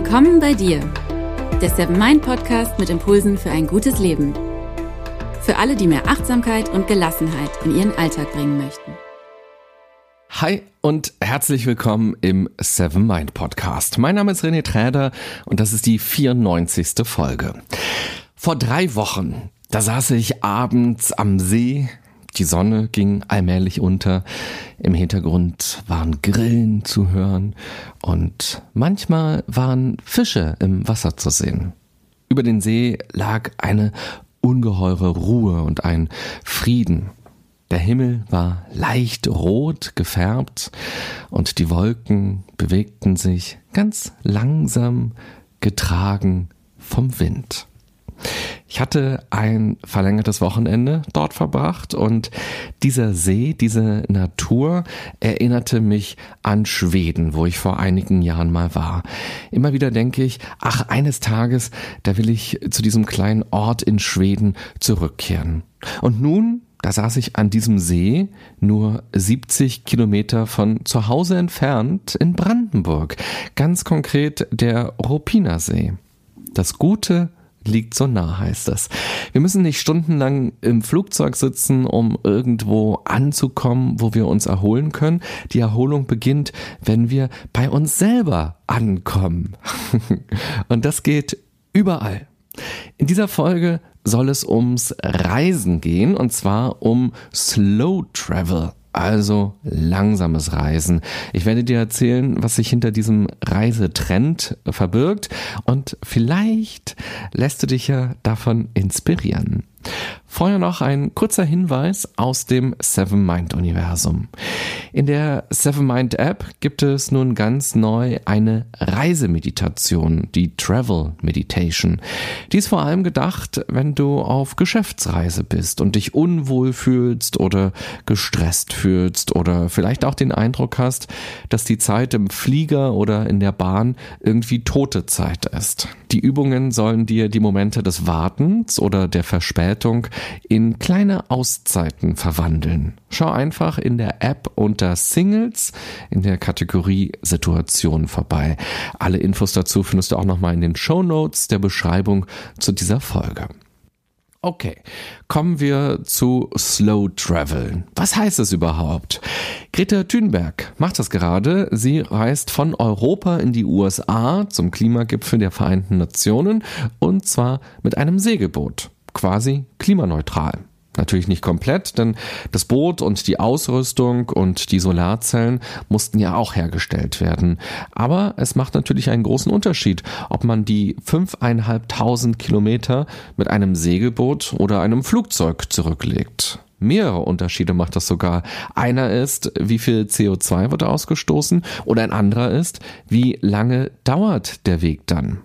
Willkommen bei dir, der Seven Mind Podcast mit Impulsen für ein gutes Leben. Für alle, die mehr Achtsamkeit und Gelassenheit in ihren Alltag bringen möchten. Hi und herzlich willkommen im Seven Mind Podcast. Mein Name ist René Träder und das ist die 94. Folge. Vor drei Wochen, da saß ich abends am See, die Sonne ging allmählich unter. Im Hintergrund waren Grillen zu hören und manchmal waren Fische im Wasser zu sehen. Über den See lag eine ungeheure Ruhe und ein Frieden. Der Himmel war leicht rot gefärbt und die Wolken bewegten sich ganz langsam getragen vom Wind. Ich hatte ein verlängertes Wochenende dort verbracht und dieser See, diese Natur erinnerte mich an Schweden, wo ich vor einigen Jahren mal war. Immer wieder denke ich, ach, eines Tages, da will ich zu diesem kleinen Ort in Schweden zurückkehren. Und nun da saß ich an diesem See, nur 70 Kilometer von zu Hause entfernt in Brandenburg. Ganz konkret der Ruppiner See. Das Gute liegt so nah, heißt das. Wir müssen nicht stundenlang im Flugzeug sitzen, um irgendwo anzukommen, wo wir uns erholen können. Die Erholung beginnt, wenn wir bei uns selber ankommen. Und das geht überall. In dieser Folge soll es ums Reisen gehen und zwar um Slow Travel also langsames Reisen. Ich werde dir erzählen, was sich hinter diesem Reisetrend verbirgt und vielleicht lässt du dich ja davon inspirieren. Vorher noch ein kurzer Hinweis aus dem Seven Mind Universum. In der Seven Mind App gibt es nun ganz neu eine Reisemeditation, die Travel Meditation. Die ist vor allem gedacht, wenn du auf Geschäftsreise bist und dich unwohl fühlst oder gestresst fühlst oder vielleicht auch den Eindruck hast, dass die Zeit im Flieger oder in der Bahn irgendwie tote Zeit ist. Die Übungen sollen dir die Momente des Wartens oder der Verspätung in kleine Auszeiten verwandeln. Schau einfach in der App unter Singles in der Kategorie Situation vorbei. Alle Infos dazu findest du auch nochmal in den Show Notes der Beschreibung zu dieser Folge. Okay, kommen wir zu Slow Travel. Was heißt es überhaupt? Greta Thunberg macht das gerade. Sie reist von Europa in die USA zum Klimagipfel der Vereinten Nationen und zwar mit einem Segelboot quasi klimaneutral. Natürlich nicht komplett, denn das Boot und die Ausrüstung und die Solarzellen mussten ja auch hergestellt werden. Aber es macht natürlich einen großen Unterschied, ob man die fünfeinhalbtausend Kilometer mit einem Segelboot oder einem Flugzeug zurücklegt. Mehrere Unterschiede macht das sogar. Einer ist, wie viel CO2 wird ausgestoßen oder ein anderer ist, wie lange dauert der Weg dann.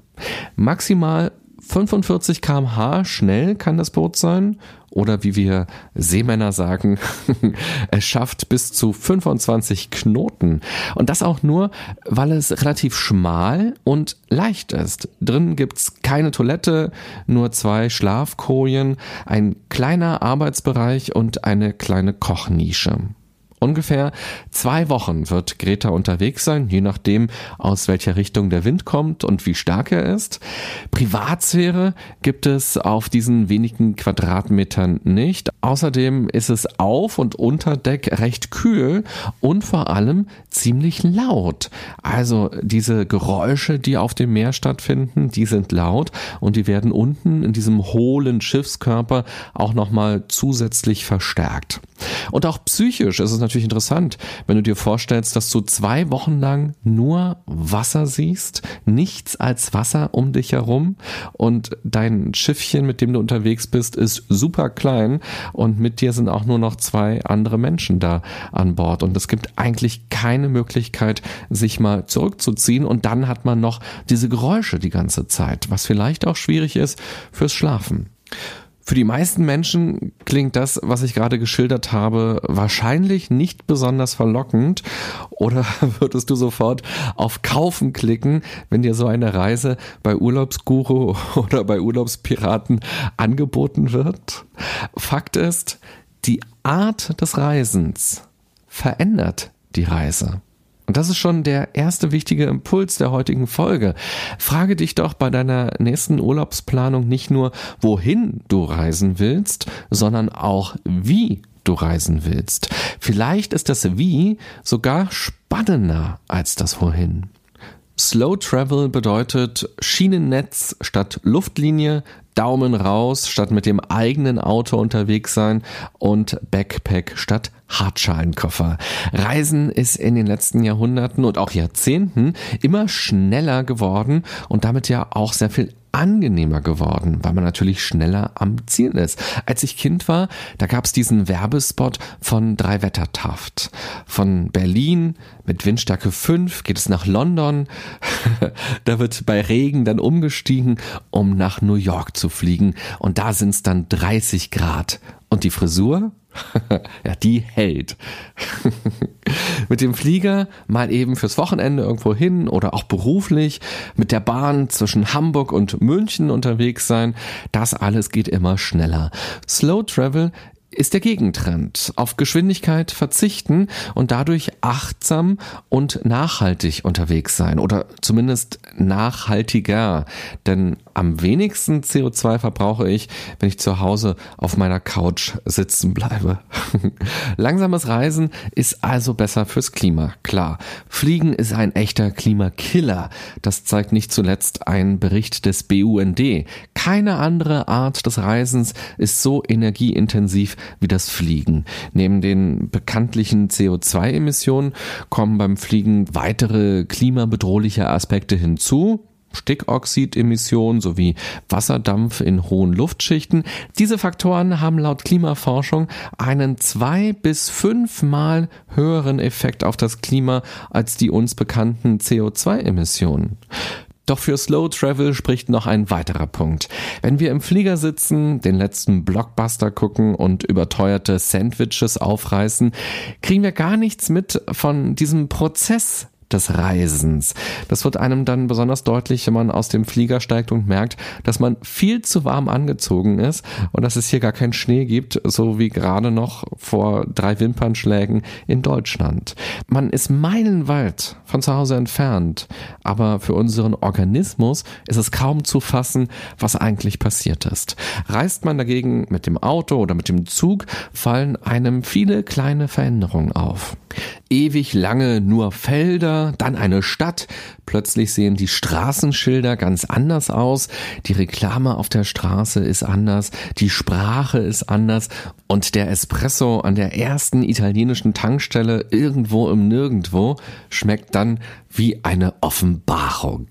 Maximal 45 kmh schnell kann das Boot sein oder wie wir Seemänner sagen, es schafft bis zu 25 Knoten. Und das auch nur, weil es relativ schmal und leicht ist. Drin gibt's keine Toilette, nur zwei Schlafkojen, ein kleiner Arbeitsbereich und eine kleine Kochnische. Ungefähr zwei Wochen wird Greta unterwegs sein, je nachdem, aus welcher Richtung der Wind kommt und wie stark er ist. Privatsphäre gibt es auf diesen wenigen Quadratmetern nicht. Außerdem ist es auf und unter Deck recht kühl und vor allem ziemlich laut. Also diese Geräusche, die auf dem Meer stattfinden, die sind laut und die werden unten in diesem hohlen Schiffskörper auch nochmal zusätzlich verstärkt. Und auch psychisch ist es natürlich interessant, wenn du dir vorstellst, dass du zwei Wochen lang nur Wasser siehst, nichts als Wasser um dich herum und dein Schiffchen, mit dem du unterwegs bist, ist super klein und mit dir sind auch nur noch zwei andere Menschen da an Bord und es gibt eigentlich keine Möglichkeit, sich mal zurückzuziehen und dann hat man noch diese Geräusche die ganze Zeit, was vielleicht auch schwierig ist fürs Schlafen. Für die meisten Menschen klingt das, was ich gerade geschildert habe, wahrscheinlich nicht besonders verlockend. Oder würdest du sofort auf Kaufen klicken, wenn dir so eine Reise bei Urlaubsguru oder bei Urlaubspiraten angeboten wird? Fakt ist, die Art des Reisens verändert die Reise. Und das ist schon der erste wichtige Impuls der heutigen Folge. Frage dich doch bei deiner nächsten Urlaubsplanung nicht nur, wohin du reisen willst, sondern auch, wie du reisen willst. Vielleicht ist das Wie sogar spannender als das Wohin. Slow Travel bedeutet Schienennetz statt Luftlinie, Daumen raus statt mit dem eigenen Auto unterwegs sein und Backpack statt Hartschalenkoffer. Reisen ist in den letzten Jahrhunderten und auch Jahrzehnten immer schneller geworden und damit ja auch sehr viel angenehmer geworden, weil man natürlich schneller am Ziel ist. Als ich Kind war, da gab es diesen Werbespot von Drei Wettertaft. Von Berlin mit Windstärke 5 geht es nach London. da wird bei Regen dann umgestiegen, um nach New York zu fliegen. Und da sind es dann 30 Grad. Und die Frisur? ja, die hält. mit dem Flieger mal eben fürs Wochenende irgendwo hin oder auch beruflich, mit der Bahn zwischen Hamburg und München unterwegs sein, das alles geht immer schneller. Slow Travel ist der Gegentrend. Auf Geschwindigkeit verzichten und dadurch achtsam und nachhaltig unterwegs sein oder zumindest nachhaltiger. Denn am wenigsten CO2 verbrauche ich, wenn ich zu Hause auf meiner Couch sitzen bleibe. Langsames Reisen ist also besser fürs Klima, klar. Fliegen ist ein echter Klimakiller. Das zeigt nicht zuletzt ein Bericht des BUND. Keine andere Art des Reisens ist so energieintensiv wie das Fliegen. Neben den bekanntlichen CO2-Emissionen kommen beim Fliegen weitere klimabedrohliche Aspekte hinzu. Stickoxidemissionen sowie Wasserdampf in hohen Luftschichten. Diese Faktoren haben laut Klimaforschung einen zwei bis fünfmal höheren Effekt auf das Klima als die uns bekannten CO2-Emissionen. Doch für Slow Travel spricht noch ein weiterer Punkt. Wenn wir im Flieger sitzen, den letzten Blockbuster gucken und überteuerte Sandwiches aufreißen, kriegen wir gar nichts mit von diesem Prozess des Reisens. Das wird einem dann besonders deutlich, wenn man aus dem Flieger steigt und merkt, dass man viel zu warm angezogen ist und dass es hier gar keinen Schnee gibt, so wie gerade noch vor drei Wimpernschlägen in Deutschland. Man ist meilenweit von zu Hause entfernt, aber für unseren Organismus ist es kaum zu fassen, was eigentlich passiert ist. Reist man dagegen mit dem Auto oder mit dem Zug, fallen einem viele kleine Veränderungen auf. Ewig lange nur Felder, dann eine Stadt, plötzlich sehen die Straßenschilder ganz anders aus, die Reklame auf der Straße ist anders, die Sprache ist anders und der Espresso an der ersten italienischen Tankstelle irgendwo im Nirgendwo schmeckt dann wie eine Offenbarung.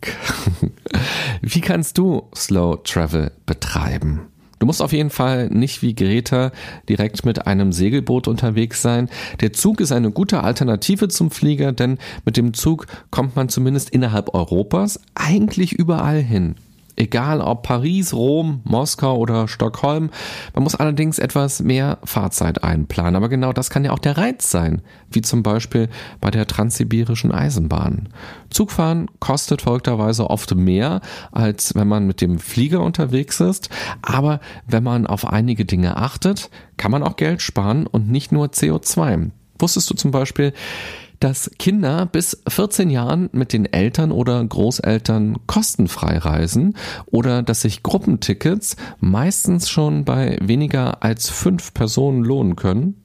wie kannst du Slow Travel betreiben? Du musst auf jeden Fall nicht wie Greta direkt mit einem Segelboot unterwegs sein. Der Zug ist eine gute Alternative zum Flieger, denn mit dem Zug kommt man zumindest innerhalb Europas eigentlich überall hin. Egal ob Paris, Rom, Moskau oder Stockholm. Man muss allerdings etwas mehr Fahrzeit einplanen. Aber genau das kann ja auch der Reiz sein. Wie zum Beispiel bei der transsibirischen Eisenbahn. Zugfahren kostet folgterweise oft mehr, als wenn man mit dem Flieger unterwegs ist. Aber wenn man auf einige Dinge achtet, kann man auch Geld sparen und nicht nur CO2. Wusstest du zum Beispiel, dass Kinder bis 14 Jahren mit den Eltern oder Großeltern kostenfrei reisen oder dass sich Gruppentickets meistens schon bei weniger als fünf Personen lohnen können.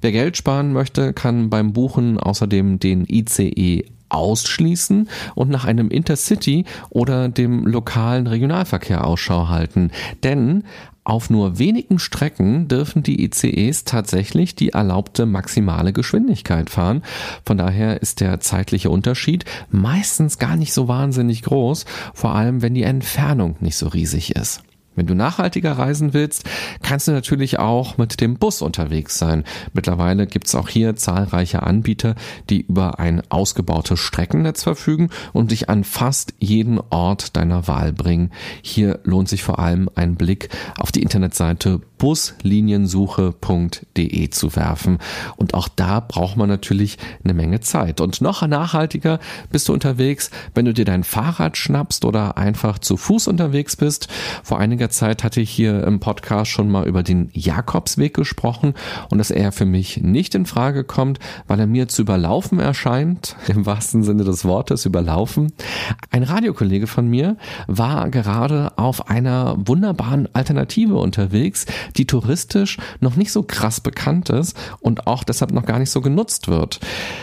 Wer Geld sparen möchte, kann beim Buchen außerdem den ICE ausschließen und nach einem Intercity oder dem lokalen Regionalverkehr Ausschau halten. Denn auf nur wenigen Strecken dürfen die ICEs tatsächlich die erlaubte maximale Geschwindigkeit fahren. Von daher ist der zeitliche Unterschied meistens gar nicht so wahnsinnig groß, vor allem wenn die Entfernung nicht so riesig ist. Wenn du nachhaltiger reisen willst, kannst du natürlich auch mit dem Bus unterwegs sein. Mittlerweile gibt es auch hier zahlreiche Anbieter, die über ein ausgebautes Streckennetz verfügen und dich an fast jeden Ort deiner Wahl bringen. Hier lohnt sich vor allem ein Blick auf die Internetseite busliniensuche.de zu werfen. Und auch da braucht man natürlich eine Menge Zeit. Und noch nachhaltiger bist du unterwegs, wenn du dir dein Fahrrad schnappst oder einfach zu Fuß unterwegs bist. Vor einiger Zeit hatte ich hier im Podcast schon mal über den Jakobsweg gesprochen und dass er für mich nicht in Frage kommt, weil er mir zu überlaufen erscheint, im wahrsten Sinne des Wortes überlaufen. Ein Radiokollege von mir war gerade auf einer wunderbaren Alternative unterwegs, die touristisch noch nicht so krass bekannt ist und auch deshalb noch gar nicht so genutzt wird.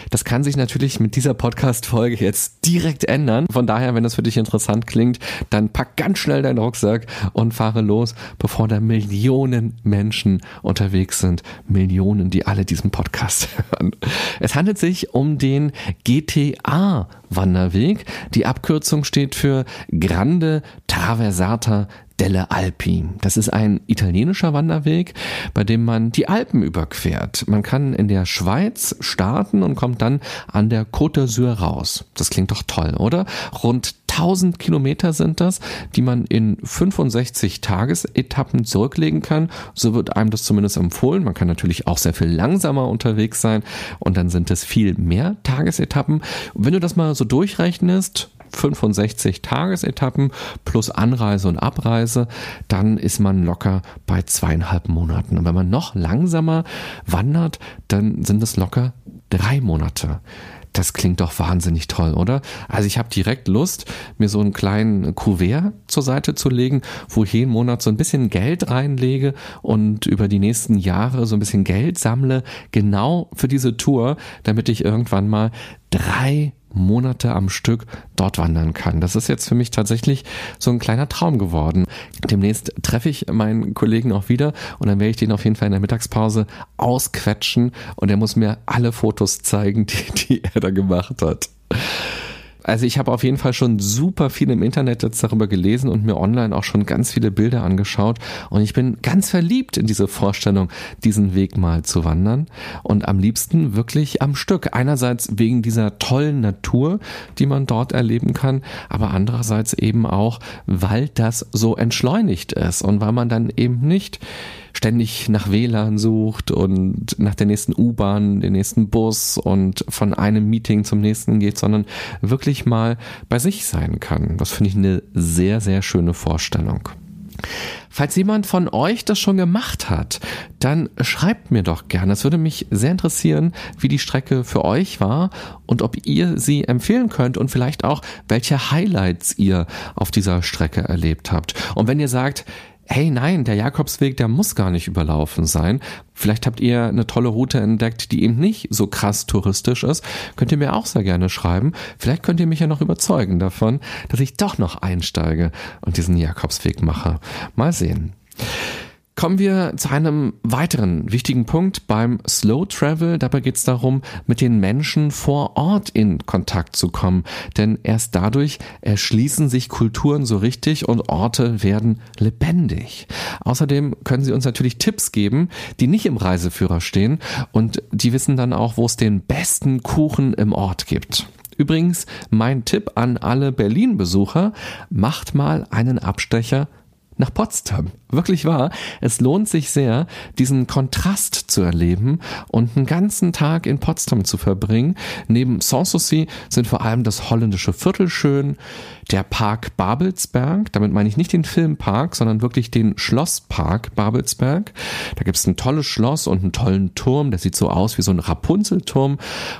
Das kann sich natürlich mit dieser Podcast-Folge jetzt direkt ändern. Von daher, wenn das für dich interessant klingt, dann pack ganz schnell deinen Rucksack und fahre los, bevor da Millionen Menschen unterwegs sind. Millionen, die alle diesen Podcast hören. Es handelt sich um den GTA Wanderweg. Die Abkürzung steht für Grande Traversata delle Alpi. Das ist ein italienischer Wanderweg, bei dem man die Alpen überquert. Man kann in der Schweiz starten und kommt dann an der Côte d'Azur raus. Das klingt doch toll, oder? Rund 1000 Kilometer sind das, die man in 65 Tagesetappen zurücklegen kann. So wird einem das zumindest empfohlen. Man kann natürlich auch sehr viel langsamer unterwegs sein und dann sind es viel mehr Tagesetappen. wenn du das mal so durchrechnest, 65 Tagesetappen plus Anreise und Abreise, dann ist man locker bei zweieinhalb Monaten. Und wenn man noch langsamer wandert, dann sind es locker drei Monate. Das klingt doch wahnsinnig toll, oder? Also ich habe direkt Lust, mir so einen kleinen Kuvert zur Seite zu legen, wo ich jeden Monat so ein bisschen Geld reinlege und über die nächsten Jahre so ein bisschen Geld sammle, genau für diese Tour, damit ich irgendwann mal drei Monate am Stück dort wandern kann. Das ist jetzt für mich tatsächlich so ein kleiner Traum geworden. Demnächst treffe ich meinen Kollegen auch wieder und dann werde ich den auf jeden Fall in der Mittagspause ausquetschen und er muss mir alle Fotos zeigen, die, die er da gemacht hat. Also ich habe auf jeden Fall schon super viel im Internet jetzt darüber gelesen und mir online auch schon ganz viele Bilder angeschaut und ich bin ganz verliebt in diese Vorstellung, diesen Weg mal zu wandern und am liebsten wirklich am Stück. Einerseits wegen dieser tollen Natur, die man dort erleben kann, aber andererseits eben auch, weil das so entschleunigt ist und weil man dann eben nicht ständig nach WLAN sucht und nach der nächsten U-Bahn, den nächsten Bus und von einem Meeting zum nächsten geht, sondern wirklich mal bei sich sein kann. Das finde ich eine sehr, sehr schöne Vorstellung. Falls jemand von euch das schon gemacht hat, dann schreibt mir doch gerne. Es würde mich sehr interessieren, wie die Strecke für euch war und ob ihr sie empfehlen könnt und vielleicht auch, welche Highlights ihr auf dieser Strecke erlebt habt. Und wenn ihr sagt, hey nein, der Jakobsweg, der muss gar nicht überlaufen sein. Vielleicht habt ihr eine tolle Route entdeckt, die eben nicht so krass touristisch ist. Könnt ihr mir auch sehr gerne schreiben. Vielleicht könnt ihr mich ja noch überzeugen davon, dass ich doch noch einsteige und diesen Jakobsweg mache. Mal sehen. Kommen wir zu einem weiteren wichtigen Punkt beim Slow Travel. Dabei geht es darum, mit den Menschen vor Ort in Kontakt zu kommen. Denn erst dadurch erschließen sich Kulturen so richtig und Orte werden lebendig. Außerdem können Sie uns natürlich Tipps geben, die nicht im Reiseführer stehen und die wissen dann auch, wo es den besten Kuchen im Ort gibt. Übrigens, mein Tipp an alle Berlin-Besucher, macht mal einen Abstecher nach Potsdam. Wirklich wahr. Es lohnt sich sehr, diesen Kontrast zu erleben und einen ganzen Tag in Potsdam zu verbringen. Neben Sanssouci sind vor allem das holländische Viertel schön, der Park Babelsberg, damit meine ich nicht den Filmpark, sondern wirklich den Schlosspark Babelsberg. Da gibt's ein tolles Schloss und einen tollen Turm, der sieht so aus wie so ein Rapunzelturm.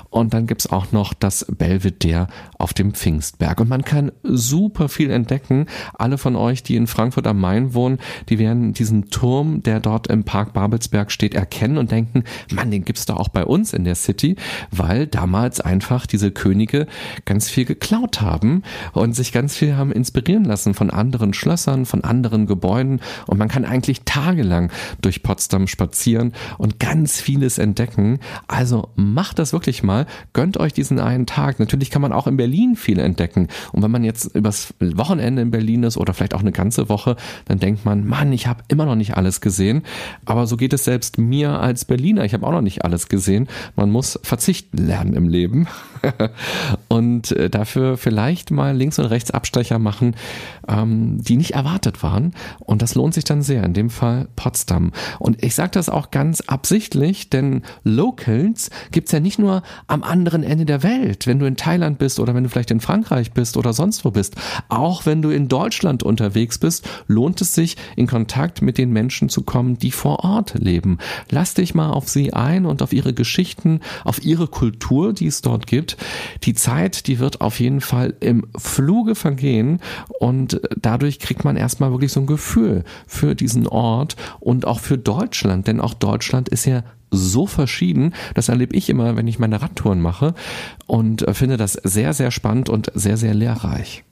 Und dann gibt's auch noch das Belvedere auf dem Pfingstberg. Und man kann super viel entdecken. Alle von euch, die in Frankfurt am Main wohnen, die werden diesen Turm, der dort im Park Babelsberg steht, erkennen und denken, Mann, den gibt's doch auch bei uns in der City, weil damals einfach diese Könige ganz viel geklaut haben und sich ganz viel haben inspirieren lassen von anderen Schlössern, von anderen Gebäuden und man kann eigentlich tagelang durch Potsdam spazieren und ganz vieles entdecken. Also macht das wirklich mal, gönnt euch diesen einen Tag. Natürlich kann man auch in Berlin viel entdecken und wenn man jetzt übers Wochenende in Berlin ist oder vielleicht auch eine ganze Woche, dann denkt man, Mann, ich habe immer noch nicht alles gesehen. Aber so geht es selbst mir als Berliner. Ich habe auch noch nicht alles gesehen. Man muss verzichten lernen im Leben und äh, dafür vielleicht mal links und rechts Abstecher machen, ähm, die nicht erwartet waren. Und das lohnt sich dann sehr. In dem Fall Potsdam. Und ich sage das auch ganz absichtlich, denn Locals gibt's ja nicht nur am anderen Ende der Welt, wenn du in Thailand bist oder wenn du vielleicht in Frankreich bist oder sonst wo bist. Auch wenn du in Deutschland unterwegs bist, es sich, in Kontakt mit den Menschen zu kommen, die vor Ort leben. Lass dich mal auf sie ein und auf ihre Geschichten, auf ihre Kultur, die es dort gibt. Die Zeit, die wird auf jeden Fall im Fluge vergehen und dadurch kriegt man erstmal wirklich so ein Gefühl für diesen Ort und auch für Deutschland, denn auch Deutschland ist ja so verschieden. Das erlebe ich immer, wenn ich meine Radtouren mache und äh, finde das sehr, sehr spannend und sehr, sehr lehrreich.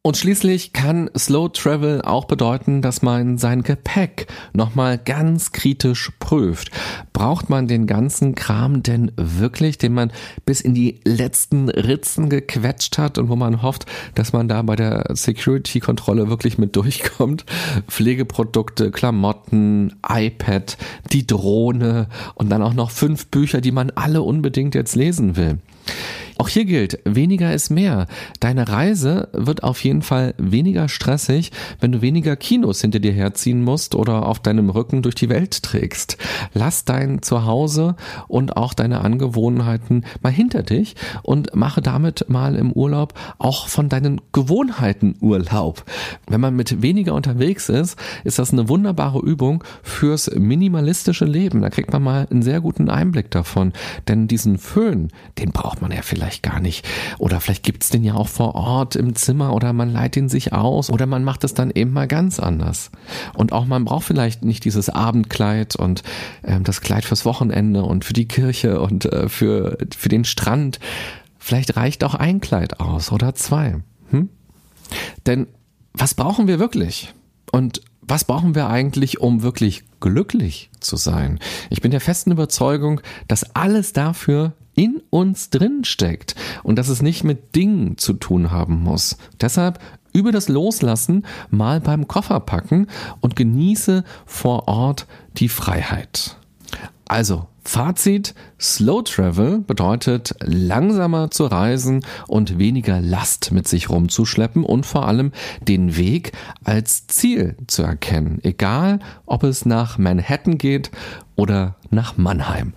Und schließlich kann Slow Travel auch bedeuten, dass man sein Gepäck nochmal ganz kritisch prüft. Braucht man den ganzen Kram denn wirklich, den man bis in die letzten Ritzen gequetscht hat und wo man hofft, dass man da bei der Security-Kontrolle wirklich mit durchkommt? Pflegeprodukte, Klamotten, iPad, die Drohne und dann auch noch fünf Bücher, die man alle unbedingt jetzt lesen will. Auch hier gilt, weniger ist mehr. Deine Reise wird auf jeden Fall weniger stressig, wenn du weniger Kinos hinter dir herziehen musst oder auf deinem Rücken durch die Welt trägst. Lass dein Zuhause und auch deine Angewohnheiten mal hinter dich und mache damit mal im Urlaub auch von deinen Gewohnheiten Urlaub. Wenn man mit weniger unterwegs ist, ist das eine wunderbare Übung fürs minimalistische Leben. Da kriegt man mal einen sehr guten Einblick davon. Denn diesen Föhn, den braucht man ja vielleicht vielleicht gar nicht. Oder vielleicht gibt's den ja auch vor Ort im Zimmer oder man leiht ihn sich aus oder man macht es dann eben mal ganz anders. Und auch man braucht vielleicht nicht dieses Abendkleid und äh, das Kleid fürs Wochenende und für die Kirche und äh, für, für den Strand. Vielleicht reicht auch ein Kleid aus oder zwei. Hm? Denn was brauchen wir wirklich? Und was brauchen wir eigentlich, um wirklich glücklich zu sein? Ich bin der festen Überzeugung, dass alles dafür in uns drin steckt und dass es nicht mit Dingen zu tun haben muss. Deshalb über das Loslassen mal beim Koffer packen und genieße vor Ort die Freiheit. Also, Fazit, Slow Travel bedeutet langsamer zu reisen und weniger Last mit sich rumzuschleppen und vor allem den Weg als Ziel zu erkennen, egal ob es nach Manhattan geht oder nach Mannheim.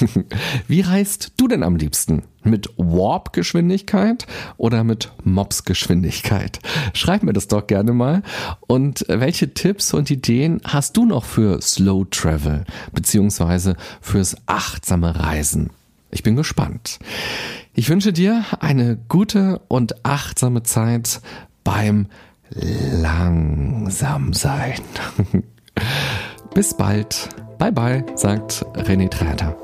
Wie reist du denn am liebsten? Mit Warp-Geschwindigkeit oder mit Mops-Geschwindigkeit? Schreib mir das doch gerne mal. Und welche Tipps und Ideen hast du noch für Slow Travel beziehungsweise fürs achtsame Reisen? Ich bin gespannt. Ich wünsche dir eine gute und achtsame Zeit beim langsam sein. Bis bald. Bye bye, sagt René Träter.